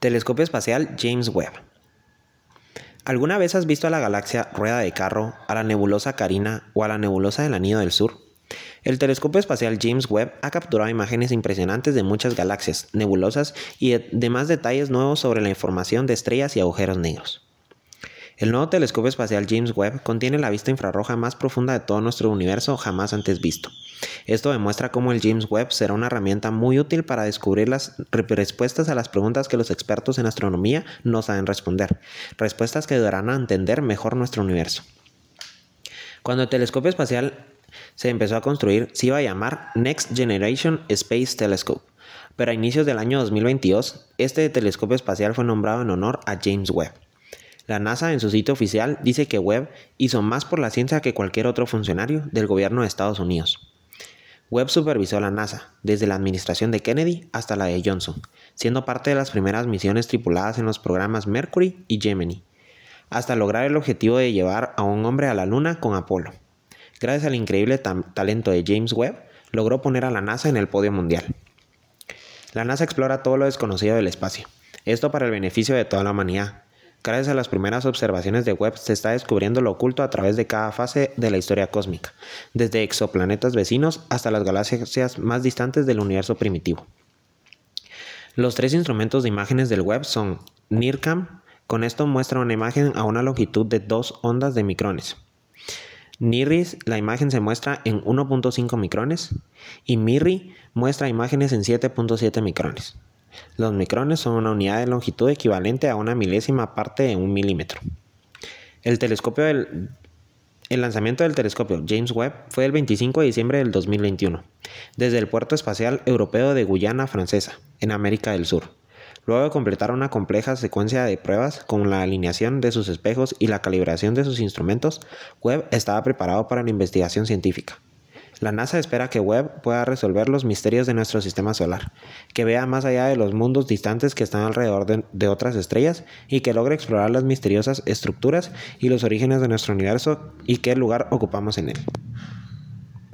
Telescopio espacial James Webb. ¿Alguna vez has visto a la galaxia Rueda de Carro, a la nebulosa Carina o a la nebulosa del Anillo del Sur? El telescopio espacial James Webb ha capturado imágenes impresionantes de muchas galaxias, nebulosas y demás detalles nuevos sobre la información de estrellas y agujeros negros. El nuevo telescopio espacial James Webb contiene la vista infrarroja más profunda de todo nuestro universo jamás antes visto. Esto demuestra cómo el James Webb será una herramienta muy útil para descubrir las respuestas a las preguntas que los expertos en astronomía no saben responder, respuestas que ayudarán a entender mejor nuestro universo. Cuando el telescopio espacial se empezó a construir, se iba a llamar Next Generation Space Telescope, pero a inicios del año 2022, este telescopio espacial fue nombrado en honor a James Webb. La NASA en su sitio oficial dice que Webb hizo más por la ciencia que cualquier otro funcionario del gobierno de Estados Unidos. Webb supervisó la NASA, desde la administración de Kennedy hasta la de Johnson, siendo parte de las primeras misiones tripuladas en los programas Mercury y Gemini, hasta lograr el objetivo de llevar a un hombre a la Luna con Apolo. Gracias al increíble talento de James Webb, logró poner a la NASA en el podio mundial. La NASA explora todo lo desconocido del espacio, esto para el beneficio de toda la humanidad, Gracias a las primeras observaciones de Webb se está descubriendo lo oculto a través de cada fase de la historia cósmica, desde exoplanetas vecinos hasta las galaxias más distantes del universo primitivo. Los tres instrumentos de imágenes del Webb son NIRCam, con esto muestra una imagen a una longitud de dos ondas de micrones. NIRIS, la imagen se muestra en 1.5 micrones, y MIRI muestra imágenes en 7.7 micrones. Los micrones son una unidad de longitud equivalente a una milésima parte de un milímetro. El lanzamiento del telescopio James Webb fue el 25 de diciembre del 2021, desde el puerto espacial europeo de Guyana Francesa, en América del Sur. Luego de completar una compleja secuencia de pruebas con la alineación de sus espejos y la calibración de sus instrumentos, Webb estaba preparado para la investigación científica. La NASA espera que Webb pueda resolver los misterios de nuestro sistema solar, que vea más allá de los mundos distantes que están alrededor de, otras estrellas y que logre explorar las misteriosas estructuras y los orígenes de nuestro universo y qué lugar ocupamos en él.